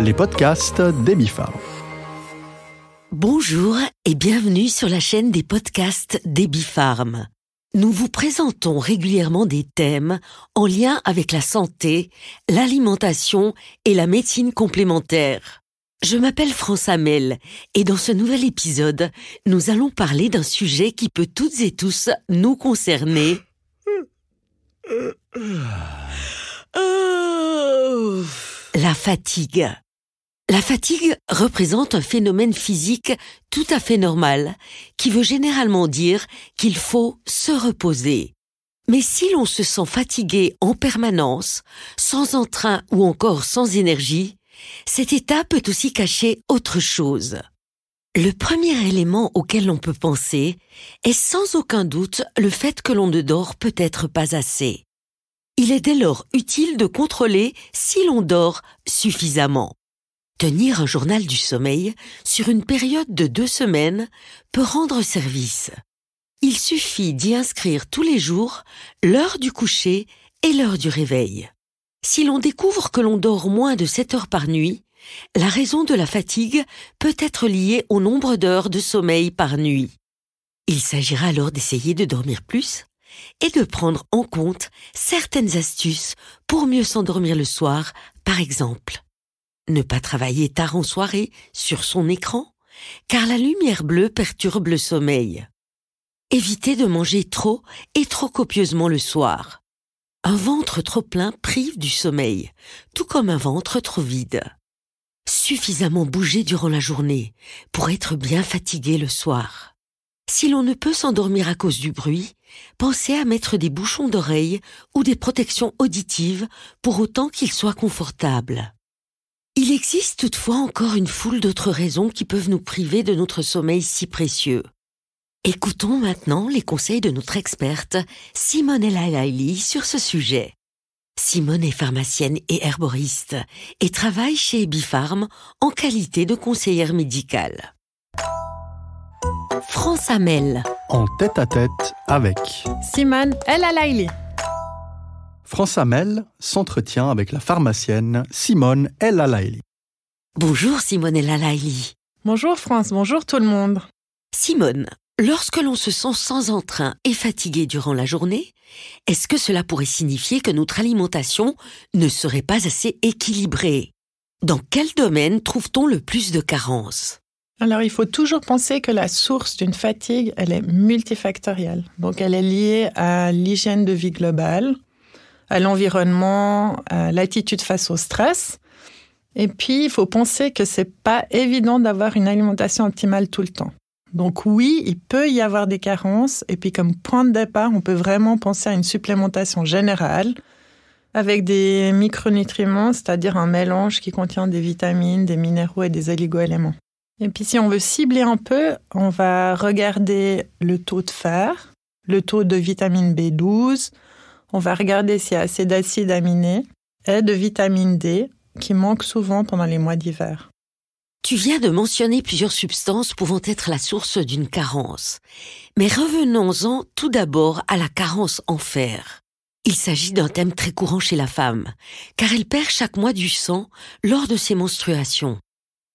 les podcasts d'Amy Farm. Bonjour et bienvenue sur la chaîne des podcasts d'Eby Farm. Nous vous présentons régulièrement des thèmes en lien avec la santé, l'alimentation et la médecine complémentaire. Je m'appelle France Hamel et dans ce nouvel épisode, nous allons parler d'un sujet qui peut toutes et tous nous concerner. La fatigue. La fatigue représente un phénomène physique tout à fait normal, qui veut généralement dire qu'il faut se reposer. Mais si l'on se sent fatigué en permanence, sans entrain ou encore sans énergie, cet état peut aussi cacher autre chose. Le premier élément auquel l'on peut penser est sans aucun doute le fait que l'on ne dort peut-être pas assez. Il est dès lors utile de contrôler si l'on dort suffisamment. Tenir un journal du sommeil sur une période de deux semaines peut rendre service. Il suffit d'y inscrire tous les jours l'heure du coucher et l'heure du réveil. Si l'on découvre que l'on dort moins de 7 heures par nuit, la raison de la fatigue peut être liée au nombre d'heures de sommeil par nuit. Il s'agira alors d'essayer de dormir plus et de prendre en compte certaines astuces pour mieux s'endormir le soir, par exemple. Ne pas travailler tard en soirée sur son écran, car la lumière bleue perturbe le sommeil. Éviter de manger trop et trop copieusement le soir. Un ventre trop plein prive du sommeil, tout comme un ventre trop vide. Suffisamment bouger durant la journée pour être bien fatigué le soir. Si l'on ne peut s'endormir à cause du bruit, pensez à mettre des bouchons d'oreilles ou des protections auditives pour autant qu'ils soient confortables. Il existe toutefois encore une foule d'autres raisons qui peuvent nous priver de notre sommeil si précieux. Écoutons maintenant les conseils de notre experte Simone Elaili sur ce sujet. Simone est pharmacienne et herboriste et travaille chez Ebifarm en qualité de conseillère médicale. France Amel. En tête à tête avec Simone El Alaili. France Hamel s'entretient avec la pharmacienne Simone El Alaili. Bonjour Simone El Alaili. Bonjour France, bonjour tout le monde. Simone, lorsque l'on se sent sans entrain et fatigué durant la journée, est-ce que cela pourrait signifier que notre alimentation ne serait pas assez équilibrée? Dans quel domaine trouve-t-on le plus de carences? Alors il faut toujours penser que la source d'une fatigue, elle est multifactorielle. Donc elle est liée à l'hygiène de vie globale, à l'environnement, à l'attitude face au stress. Et puis, il faut penser que c'est pas évident d'avoir une alimentation optimale tout le temps. Donc oui, il peut y avoir des carences. Et puis comme point de départ, on peut vraiment penser à une supplémentation générale avec des micronutriments, c'est-à-dire un mélange qui contient des vitamines, des minéraux et des oligoéléments. Et puis si on veut cibler un peu, on va regarder le taux de fer, le taux de vitamine B12, on va regarder s'il y a assez d'acides aminés et de vitamine D qui manquent souvent pendant les mois d'hiver. Tu viens de mentionner plusieurs substances pouvant être la source d'une carence. Mais revenons-en tout d'abord à la carence en fer. Il s'agit d'un thème très courant chez la femme, car elle perd chaque mois du sang lors de ses menstruations.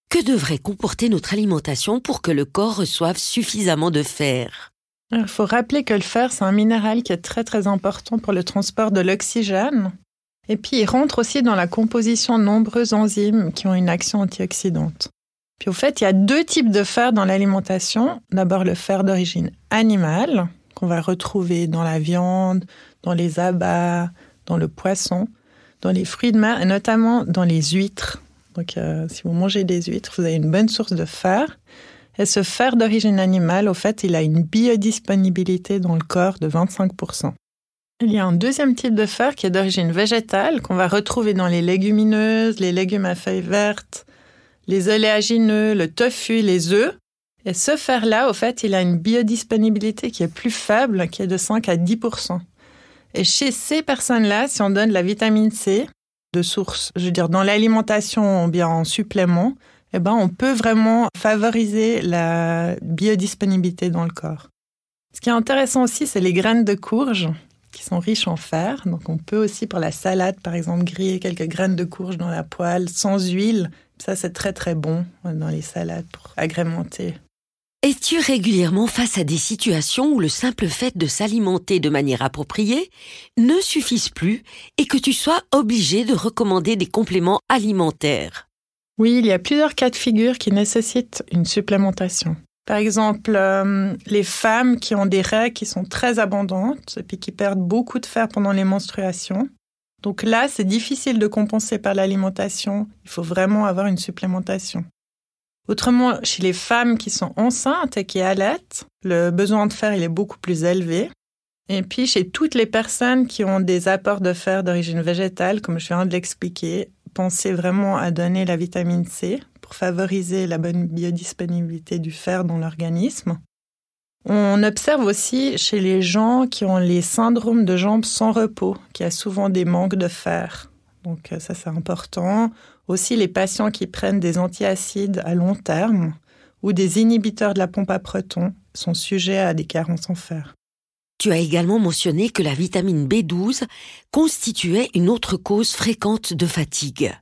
Que devrait comporter notre alimentation pour que le corps reçoive suffisamment de fer? Il faut rappeler que le fer, c'est un minéral qui est très très important pour le transport de l'oxygène. Et puis il rentre aussi dans la composition de nombreuses enzymes qui ont une action antioxydante. Puis au fait, il y a deux types de fer dans l'alimentation. D'abord le fer d'origine animale, qu'on va retrouver dans la viande, dans les abats, dans le poisson, dans les fruits de mer et notamment dans les huîtres. Donc euh, si vous mangez des huîtres, vous avez une bonne source de fer. Et ce fer d'origine animale, au fait, il a une biodisponibilité dans le corps de 25%. Il y a un deuxième type de fer qui est d'origine végétale, qu'on va retrouver dans les légumineuses, les légumes à feuilles vertes, les oléagineux, le tofu, les œufs. Et ce fer-là, au fait, il a une biodisponibilité qui est plus faible, qui est de 5 à 10% Et chez ces personnes-là, si on donne la vitamine C de source, je veux dire dans l'alimentation ou bien en supplément, eh ben on peut vraiment favoriser la biodisponibilité dans le corps. Ce qui est intéressant aussi, c'est les graines de courge qui sont riches en fer. Donc on peut aussi pour la salade, par exemple, griller quelques graines de courge dans la poêle sans huile Ça, c'est très très bon dans les salades pour agrémenter. Es-tu régulièrement face à des situations où le simple fait de s'alimenter de manière appropriée ne suffise plus et que tu sois obligé de recommander des compléments alimentaires? Oui, il y a plusieurs cas de figure qui nécessitent une supplémentation. Par exemple, euh, les femmes qui ont des règles qui sont très abondantes et puis qui perdent beaucoup de fer pendant les menstruations. Donc là, c'est difficile de compenser par l'alimentation. Il faut vraiment avoir une supplémentation. Autrement, chez les femmes qui sont enceintes et qui allaitent, le besoin de fer il est beaucoup plus élevé. Et puis chez toutes les personnes qui ont des apports de fer d'origine végétale, comme je viens de l'expliquer, pensez vraiment à donner la vitamine C pour favoriser la bonne biodisponibilité du fer dans l'organisme. On observe aussi chez les gens qui ont les syndromes de jambes sans repos, qui a souvent des manques de fer. Donc ça c'est important. Aussi les patients qui prennent des antiacides à long terme ou des inhibiteurs de la pompe à protons sont sujets à des carences en fer. Tu as également mentionné que la vitamine B12 constituait une autre cause fréquente de fatigue.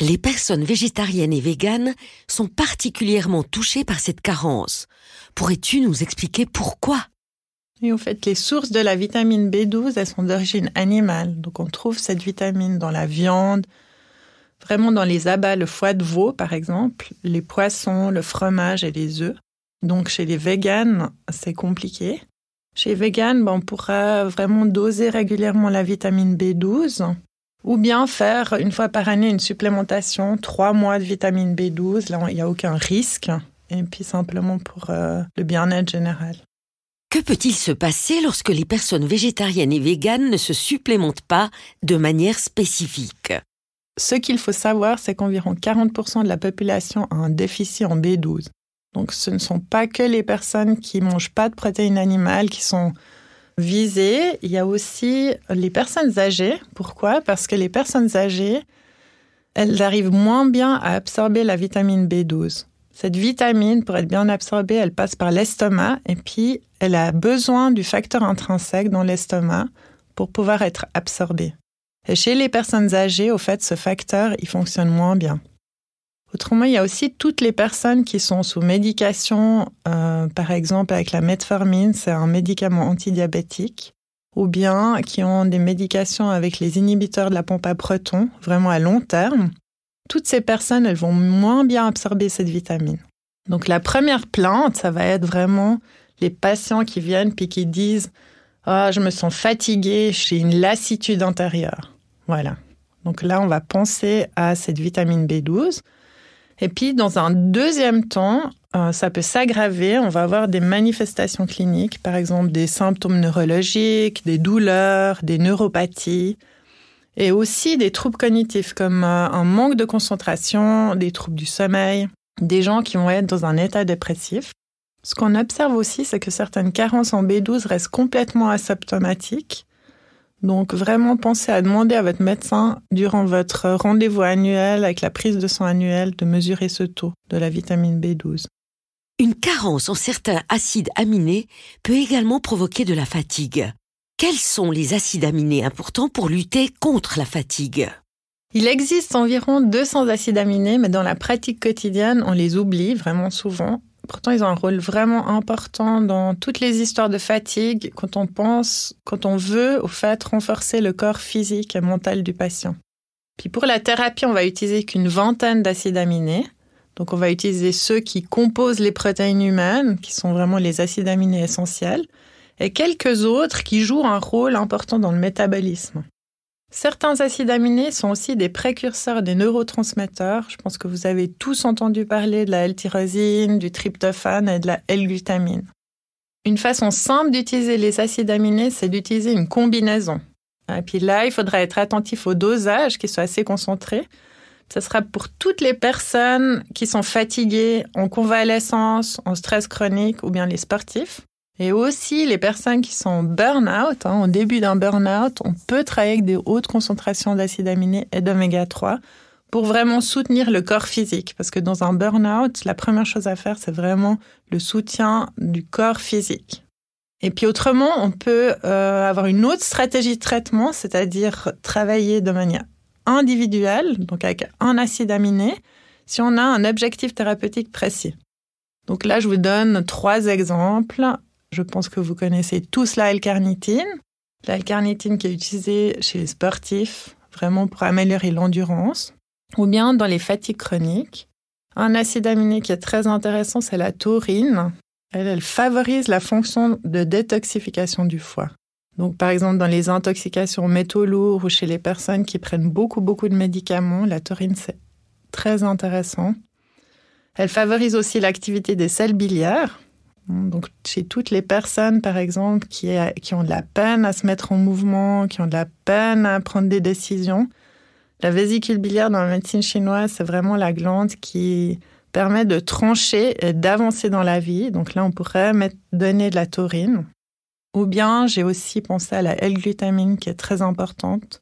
Les personnes végétariennes et véganes sont particulièrement touchées par cette carence. Pourrais-tu nous expliquer pourquoi? Au fait, les sources de la vitamine B12, elles sont d'origine animale. Donc on trouve cette vitamine dans la viande, vraiment dans les abats, le foie de veau par exemple, les poissons, le fromage et les œufs. Donc chez les véganes, c'est compliqué. Chez véganes, ben, on pourra vraiment doser régulièrement la vitamine B12 ou bien faire une fois par année une supplémentation, trois mois de vitamine B12. Là, il n'y a aucun risque. Et puis simplement pour euh, le bien-être général. Que peut-il se passer lorsque les personnes végétariennes et véganes ne se supplémentent pas de manière spécifique? Ce qu'il faut savoir, c'est qu'environ 40% de la population a un déficit en B12. Donc ce ne sont pas que les personnes qui mangent pas de protéines animales qui sont visées, il y a aussi les personnes âgées. Pourquoi? Parce que les personnes âgées, elles arrivent moins bien à absorber la vitamine B12. Cette vitamine, pour être bien absorbée, elle passe par l'estomac et puis elle a besoin du facteur intrinsèque dans l'estomac pour pouvoir être absorbée. Et chez les personnes âgées, au fait, ce facteur, il fonctionne moins bien. Autrement, il y a aussi toutes les personnes qui sont sous médication, euh, par exemple avec la metformine, c'est un médicament antidiabétique, ou bien qui ont des médications avec les inhibiteurs de la pompe à protons, vraiment à long terme. Toutes ces personnes, elles vont moins bien absorber cette vitamine. Donc la première plainte, ça va être vraiment les patients qui viennent puis qui disent ah, je me sens fatiguée, j'ai une lassitude intérieure. Voilà. Donc là, on va penser à cette vitamine B12. Et puis, dans un deuxième temps, euh, ça peut s'aggraver. On va avoir des manifestations cliniques, par exemple des symptômes neurologiques, des douleurs, des neuropathies, et aussi des troubles cognitifs comme euh, un manque de concentration, des troubles du sommeil, des gens qui vont être dans un état dépressif. Ce qu'on observe aussi, c'est que certaines carences en B12 restent complètement asymptomatiques donc vraiment pensez à demander à votre médecin durant votre rendez-vous annuel avec la prise de sang annuelle de mesurer ce taux de la vitamine B12. Une carence en certains acides aminés peut également provoquer de la fatigue. Quels sont les acides aminés importants pour lutter contre la fatigue? Il existe environ 200 acides aminés, mais dans la pratique quotidienne, on les oublie vraiment souvent Pourtant, ils ont un rôle vraiment important dans toutes les histoires de fatigue quand on pense, quand on veut, fait, renforcer le corps physique et mental du patient. Puis pour la thérapie, on va utiliser qu'une vingtaine d'acides aminés. Donc, on va utiliser ceux qui composent les protéines humaines, qui sont vraiment les acides aminés essentiels, et quelques autres qui jouent un rôle important dans le métabolisme. Certains acides aminés sont aussi des précurseurs des neurotransmetteurs. Je pense que vous avez tous entendu parler de la L-tyrosine, du tryptophane et de la L-glutamine. Une façon simple d'utiliser les acides aminés, c'est d'utiliser une combinaison. Et puis là, il faudra être attentif au dosage qui soit assez concentré. Ce sera pour toutes les personnes qui sont fatiguées, en convalescence, en stress chronique ou bien les sportifs. Et aussi, les personnes qui sont burn-out, hein, au début d'un burn-out, on peut travailler avec des hautes concentrations d'acides aminés et d'oméga 3 pour vraiment soutenir le corps physique. Parce que dans un burn-out, la première chose à faire, c'est vraiment le soutien du corps physique. Et puis autrement, on peut euh, avoir une autre stratégie de traitement, c'est-à-dire travailler de manière individuelle, donc avec un acide aminé, si on a un objectif thérapeutique précis. Donc là, je vous donne trois exemples. Je pense que vous connaissez tous la L-carnitine. Qui est utilisée chez les sportifs, vraiment pour améliorer l'endurance, ou bien dans les fatigues chroniques. Un acide aminé qui est très intéressant, c'est la taurine. Elle, elle favorise la fonction de détoxification du foie. Donc, par exemple, dans les intoxications métaux lourds ou chez les personnes qui prennent beaucoup, beaucoup de médicaments, la taurine, c'est très intéressant. Elle favorise aussi l'activité des selles biliaires. Donc, chez toutes les personnes, par exemple, qui, qui ont de la peine à se mettre en mouvement, qui ont de la peine à prendre des décisions, la vésicule biliaire dans la médecine chinoise, c'est vraiment la glande qui permet de trancher et d'avancer dans la vie. Donc là, on pourrait donner de la taurine. Ou bien, j'ai aussi pensé à la L-glutamine qui est très importante.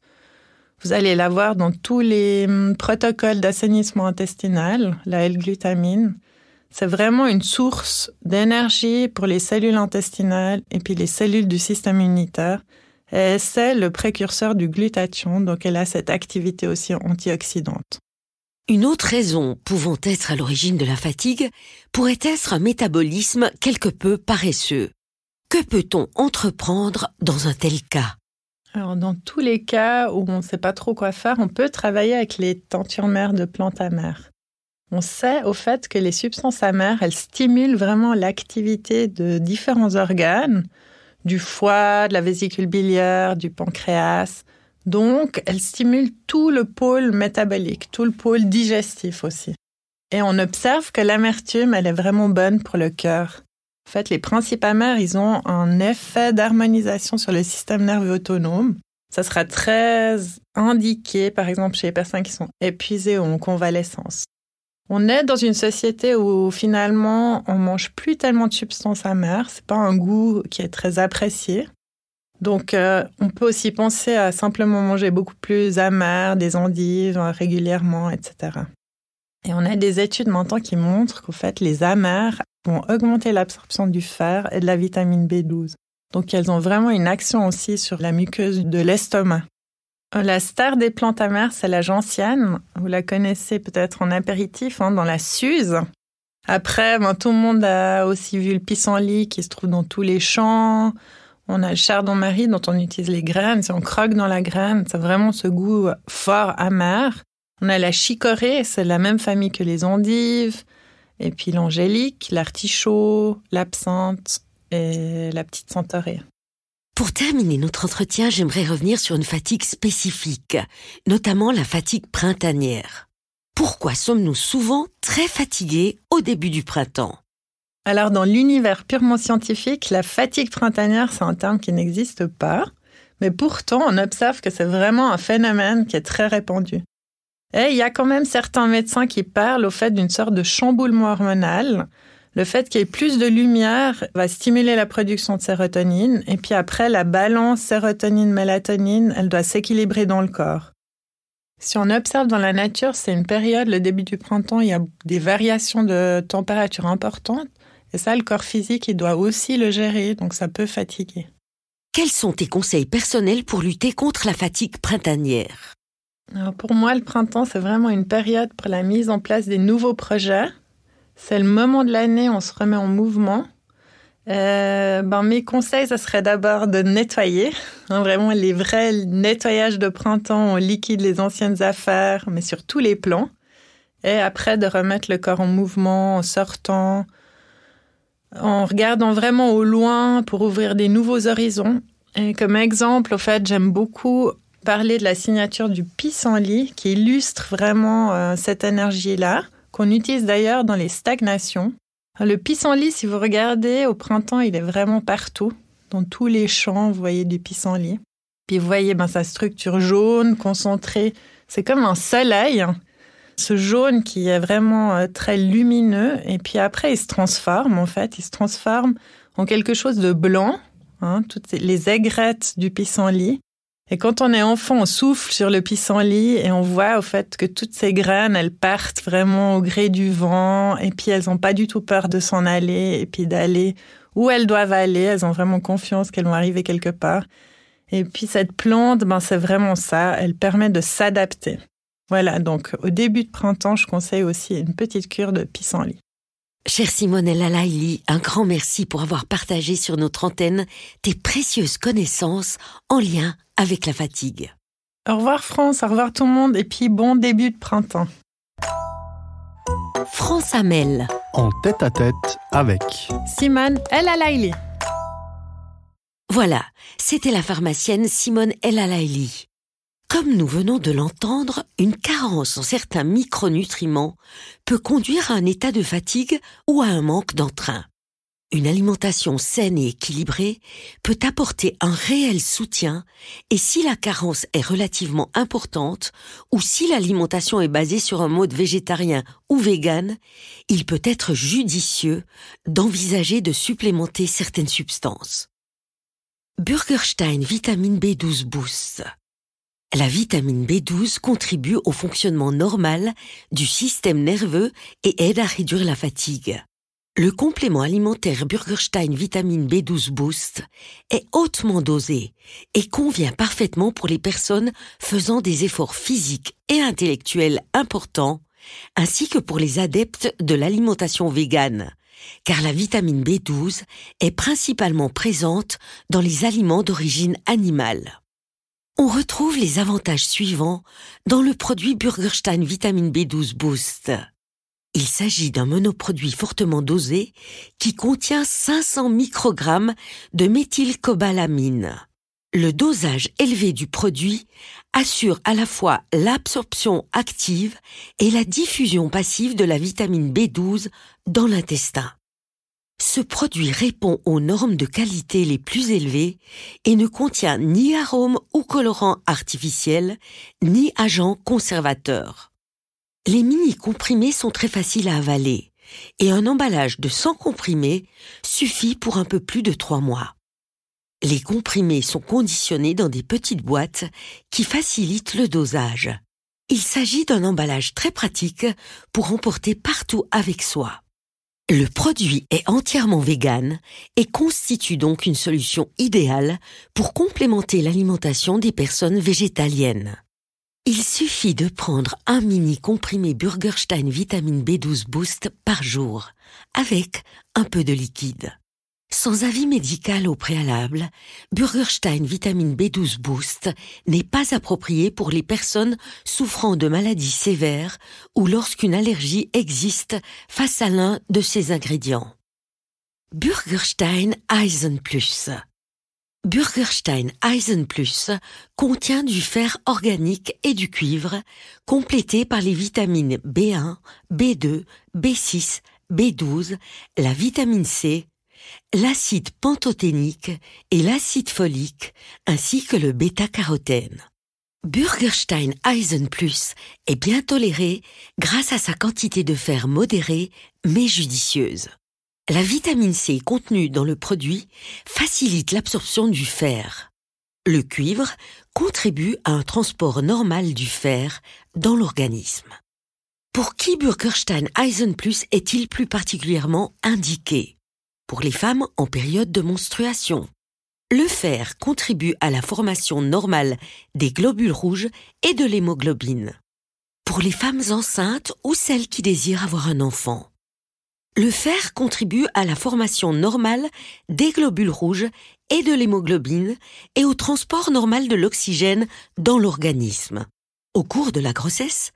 Vous allez la voir dans tous les hum, protocoles d'assainissement intestinal, la L-glutamine. C'est vraiment une source d'énergie pour les cellules intestinales et puis les cellules du système immunitaire. Et c'est le précurseur du glutathion, donc elle a cette activité aussi antioxydante. Une autre raison pouvant être à l'origine de la fatigue pourrait être un métabolisme quelque peu paresseux. Que peut-on entreprendre dans un tel cas? Alors, dans tous les cas où on ne sait pas trop quoi faire, on peut travailler avec les tentures mères de plantes amères. On sait au fait que les substances amères, elles stimulent vraiment l'activité de différents organes, du foie, de la vésicule biliaire, du pancréas. Donc, elles stimulent tout le pôle métabolique, tout le pôle digestif aussi. Et on observe que l'amertume, elle est vraiment bonne pour le cœur. En fait, les principes amers, ils ont un effet d'harmonisation sur le système nerveux autonome. Ça sera très indiqué, par exemple, chez les personnes qui sont épuisées ou en convalescence. On est dans une société où finalement on mange plus tellement de substances amères. C'est pas un goût qui est très apprécié. Donc, euh, on peut aussi penser à simplement manger beaucoup plus amer, des endives euh, régulièrement, etc. Et on a des études maintenant qui montrent qu'en fait, les amers vont augmenter l'absorption du fer et de la vitamine B12. Donc elles ont vraiment une action aussi sur la muqueuse de l'estomac. La star des plantes amères, c'est la gentiane. Vous la connaissez peut-être en apéritif, hein, dans la Suze. Après, ben, tout le monde a aussi vu le pissenlit qui se trouve dans tous les champs. On a le chardon-marie dont on utilise les graines. Si on croque dans la graine, c'est vraiment ce goût fort amer. On a la chicorée, c'est la même famille que les endives. Et puis l'angélique, l'artichaut, l'absinthe et la petite centaurée. Pour terminer notre entretien, j'aimerais revenir sur une fatigue spécifique, notamment la fatigue printanière. Pourquoi sommes-nous souvent très fatigués au début du printemps? Alors dans l'univers purement scientifique, la fatigue printanière, c'est un terme qui n'existe pas, mais pourtant on observe que c'est vraiment un phénomène qui est très répandu. Et il y a quand même certains médecins qui parlent au fait d'une sorte de chamboulement hormonal. Le fait qu'il y ait plus de lumière va stimuler la production de sérotonine. Et puis après, la balance sérotonine-mélatonine, elle doit s'équilibrer dans le corps. Si on observe dans la nature, c'est une période, le début du printemps, il y a des variations de température importantes. Et ça, le corps physique, il doit aussi le gérer, donc ça peut fatiguer. Quels sont tes conseils personnels pour lutter contre la fatigue printanière? Pour moi, le printemps, c'est vraiment une période pour la mise en place des nouveaux projets. C'est le moment de l'année, on se remet en mouvement. Euh, ben, mes conseils, ce serait d'abord de nettoyer. Hein, vraiment, les vrais nettoyages de printemps, on liquide les anciennes affaires, mais sur tous les plans. Et après, de remettre le corps en mouvement, en sortant, en regardant vraiment au loin pour ouvrir des nouveaux horizons. Et comme exemple, au fait, j'aime beaucoup parler de la signature du pissenlit qui illustre vraiment euh, cette énergie-là, qu'on utilise d'ailleurs dans les stagnations. Le pissenlit, si vous regardez au printemps, il est vraiment partout. Dans tous les champs, vous voyez du pissenlit. Puis vous voyez ben, sa structure jaune, concentrée. C'est comme un soleil. Ce jaune qui est vraiment euh, très lumineux. Et puis après, il se transforme, en fait. Il se transforme en quelque chose de blanc. Hein, toutes les aigrettes du pissenlit. Et quand on est enfant, on souffle sur le pissenlit et on voit au fait que toutes ces graines, elles partent vraiment au gré du vent et puis elles n'ont pas du tout peur de s'en aller et puis d'aller où elles doivent aller. Elles ont vraiment confiance qu'elles vont arriver quelque part. Et puis cette plante, ben c'est vraiment ça. Elle permet de s'adapter. Voilà, donc au début de printemps, je conseille aussi une petite cure de pissenlit. Chère Simone Lalaili, un grand merci pour avoir partagé sur notre antenne tes précieuses connaissances en lien avec la fatigue. Au revoir France, au revoir tout le monde et puis bon début de printemps. France Amel. En tête à tête avec Simone El Alaili. Voilà, c'était la pharmacienne Simone El Alaili. Comme nous venons de l'entendre, une carence en certains micronutriments peut conduire à un état de fatigue ou à un manque d'entrain. Une alimentation saine et équilibrée peut apporter un réel soutien et si la carence est relativement importante ou si l'alimentation est basée sur un mode végétarien ou vegan, il peut être judicieux d'envisager de supplémenter certaines substances. Burgerstein Vitamine B12 Boost la vitamine B12 contribue au fonctionnement normal du système nerveux et aide à réduire la fatigue. Le complément alimentaire Burgerstein Vitamine B12 Boost est hautement dosé et convient parfaitement pour les personnes faisant des efforts physiques et intellectuels importants, ainsi que pour les adeptes de l'alimentation végane, car la vitamine B12 est principalement présente dans les aliments d'origine animale. On retrouve les avantages suivants dans le produit Burgerstein Vitamine B12 Boost. Il s'agit d'un monoproduit fortement dosé qui contient 500 microgrammes de méthylcobalamine. Le dosage élevé du produit assure à la fois l'absorption active et la diffusion passive de la vitamine B12 dans l'intestin. Ce produit répond aux normes de qualité les plus élevées et ne contient ni arômes ou colorants artificiels, ni agents conservateurs. Les mini-comprimés sont très faciles à avaler et un emballage de 100 comprimés suffit pour un peu plus de 3 mois. Les comprimés sont conditionnés dans des petites boîtes qui facilitent le dosage. Il s'agit d'un emballage très pratique pour emporter partout avec soi. Le produit est entièrement vegan et constitue donc une solution idéale pour complémenter l'alimentation des personnes végétaliennes. Il suffit de prendre un mini comprimé Burgerstein Vitamine B12 Boost par jour, avec un peu de liquide. Sans avis médical au préalable, Burgerstein Vitamine B12 Boost n'est pas approprié pour les personnes souffrant de maladies sévères ou lorsqu'une allergie existe face à l'un de ces ingrédients. Burgerstein Eisen Plus Burgerstein Eisen Plus contient du fer organique et du cuivre, complété par les vitamines B1, B2, B6, B12, la vitamine C, l'acide pantothénique et l'acide folique, ainsi que le bêta-carotène. Burgerstein Eisen Plus est bien toléré grâce à sa quantité de fer modérée mais judicieuse. La vitamine C contenue dans le produit facilite l'absorption du fer. Le cuivre contribue à un transport normal du fer dans l'organisme. Pour qui Burgerstein Eisen Plus est-il plus particulièrement indiqué? Pour les femmes en période de menstruation. Le fer contribue à la formation normale des globules rouges et de l'hémoglobine. Pour les femmes enceintes ou celles qui désirent avoir un enfant. Le fer contribue à la formation normale des globules rouges et de l'hémoglobine et au transport normal de l'oxygène dans l'organisme. Au cours de la grossesse,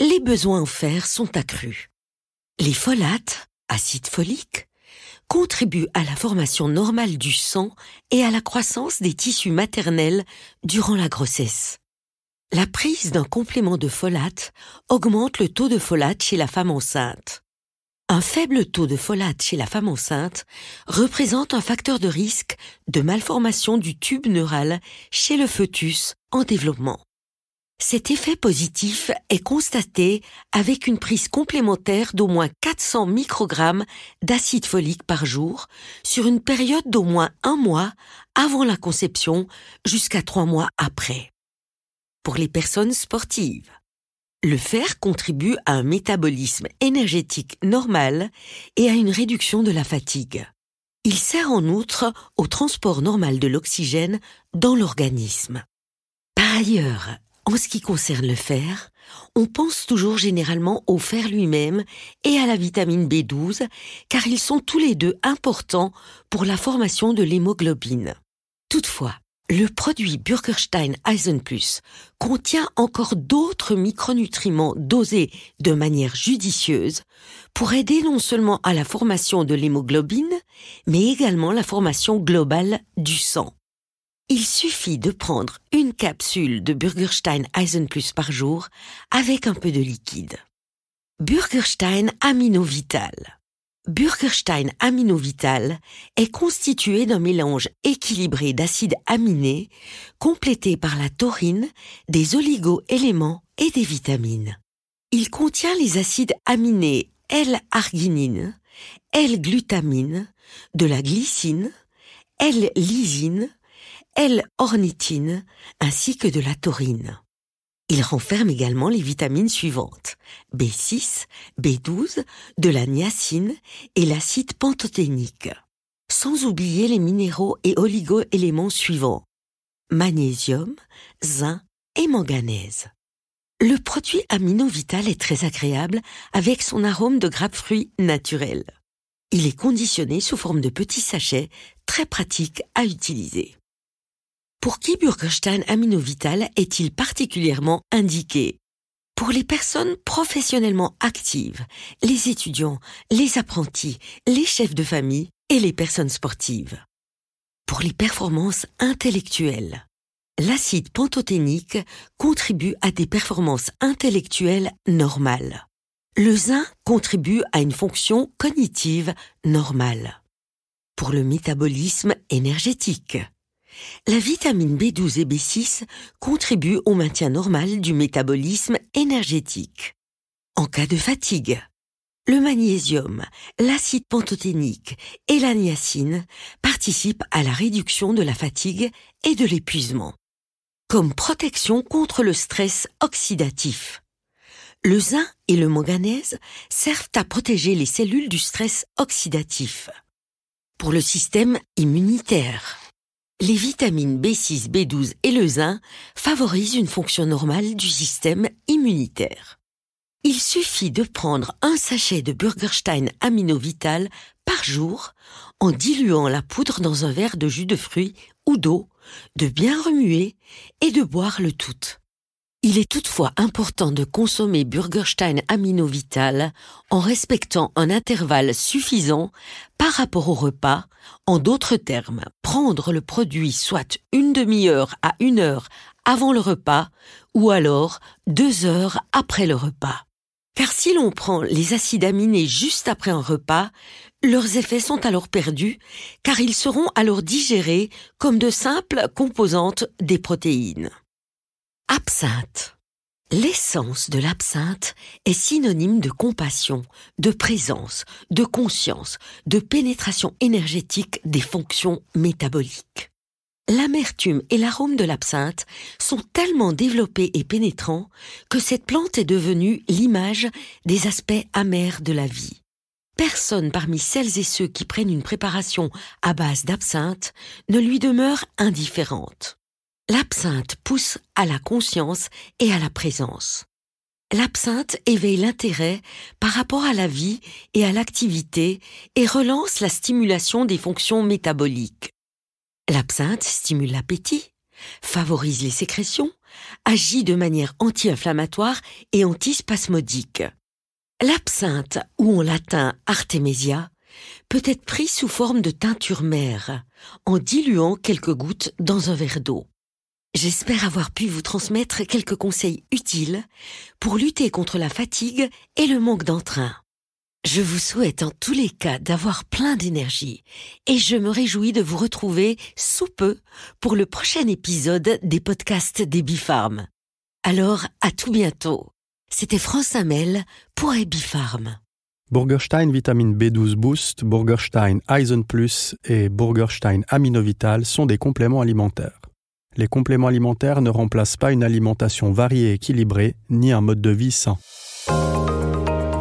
les besoins en fer sont accrus. Les folates, acide folique, contribue à la formation normale du sang et à la croissance des tissus maternels durant la grossesse. La prise d'un complément de folate augmente le taux de folate chez la femme enceinte. Un faible taux de folate chez la femme enceinte représente un facteur de risque de malformation du tube neural chez le fœtus en développement. Cet effet positif est constaté avec une prise complémentaire d'au moins 400 microgrammes d'acide folique par jour sur une période d'au moins un mois avant la conception jusqu'à trois mois après. Pour les personnes sportives, le fer contribue à un métabolisme énergétique normal et à une réduction de la fatigue. Il sert en outre au transport normal de l'oxygène dans l'organisme. Par ailleurs, en ce qui concerne le fer, on pense toujours généralement au fer lui-même et à la vitamine B12, car ils sont tous les deux importants pour la formation de l'hémoglobine. Toutefois, le produit Burgerstein Eisen Plus contient encore d'autres micronutriments dosés de manière judicieuse pour aider non seulement à la formation de l'hémoglobine, mais également la formation globale du sang. Il suffit de prendre une capsule de Burgerstein Eisen Plus par jour avec un peu de liquide. Burgerstein Aminovital. Burgerstein Aminovital est constitué d'un mélange équilibré d'acides aminés complété par la taurine, des oligo-éléments et des vitamines. Il contient les acides aminés L-arginine, L-glutamine, de la glycine, L-lysine, L-ornithine ainsi que de la taurine. Il renferme également les vitamines suivantes B6, B12, de la niacine et l'acide pantothénique. Sans oublier les minéraux et oligo-éléments suivants magnésium, zinc et manganèse. Le produit aminovital est très agréable avec son arôme de grappe-fruit naturel. Il est conditionné sous forme de petits sachets, très pratique à utiliser. Pour qui Burgerstein Aminovital est-il particulièrement indiqué? Pour les personnes professionnellement actives, les étudiants, les apprentis, les chefs de famille et les personnes sportives. Pour les performances intellectuelles, l'acide pantothénique contribue à des performances intellectuelles normales. Le zinc contribue à une fonction cognitive normale. Pour le métabolisme énergétique, la vitamine B12 et B6 contribuent au maintien normal du métabolisme énergétique. En cas de fatigue, le magnésium, l'acide pantothénique et la niacine participent à la réduction de la fatigue et de l'épuisement. Comme protection contre le stress oxydatif. Le zinc et le manganèse servent à protéger les cellules du stress oxydatif. Pour le système immunitaire, les vitamines B6, B12 et le zinc favorisent une fonction normale du système immunitaire. Il suffit de prendre un sachet de Burgerstein Aminovital par jour en diluant la poudre dans un verre de jus de fruits ou d'eau, de bien remuer et de boire le tout. Il est toutefois important de consommer Burgerstein Aminovital en respectant un intervalle suffisant par rapport au repas. En d'autres termes, prendre le produit soit une demi-heure à une heure avant le repas ou alors deux heures après le repas. Car si l'on prend les acides aminés juste après un repas, leurs effets sont alors perdus, car ils seront alors digérés comme de simples composantes des protéines. Absinthe. L'essence de l'absinthe est synonyme de compassion, de présence, de conscience, de pénétration énergétique des fonctions métaboliques. L'amertume et l'arôme de l'absinthe sont tellement développés et pénétrants que cette plante est devenue l'image des aspects amers de la vie. Personne parmi celles et ceux qui prennent une préparation à base d'absinthe ne lui demeure indifférente. L'absinthe pousse à la conscience et à la présence. L'absinthe éveille l'intérêt par rapport à la vie et à l'activité et relance la stimulation des fonctions métaboliques. L'absinthe stimule l'appétit, favorise les sécrétions, agit de manière anti-inflammatoire et antispasmodique. L'absinthe, ou en latin artemisia, peut être pris sous forme de teinture mère, en diluant quelques gouttes dans un verre d'eau. J'espère avoir pu vous transmettre quelques conseils utiles pour lutter contre la fatigue et le manque d'entrain. Je vous souhaite en tous les cas d'avoir plein d'énergie et je me réjouis de vous retrouver sous peu pour le prochain épisode des podcasts des Bifarm. Alors, à tout bientôt. C'était France Hamel pour Ebifarm. Burgerstein Vitamine B12 Boost, Burgerstein Eisen Plus et Burgerstein Aminovital sont des compléments alimentaires les compléments alimentaires ne remplacent pas une alimentation variée et équilibrée, ni un mode de vie sain.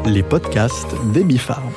Les podcasts des Bifarm.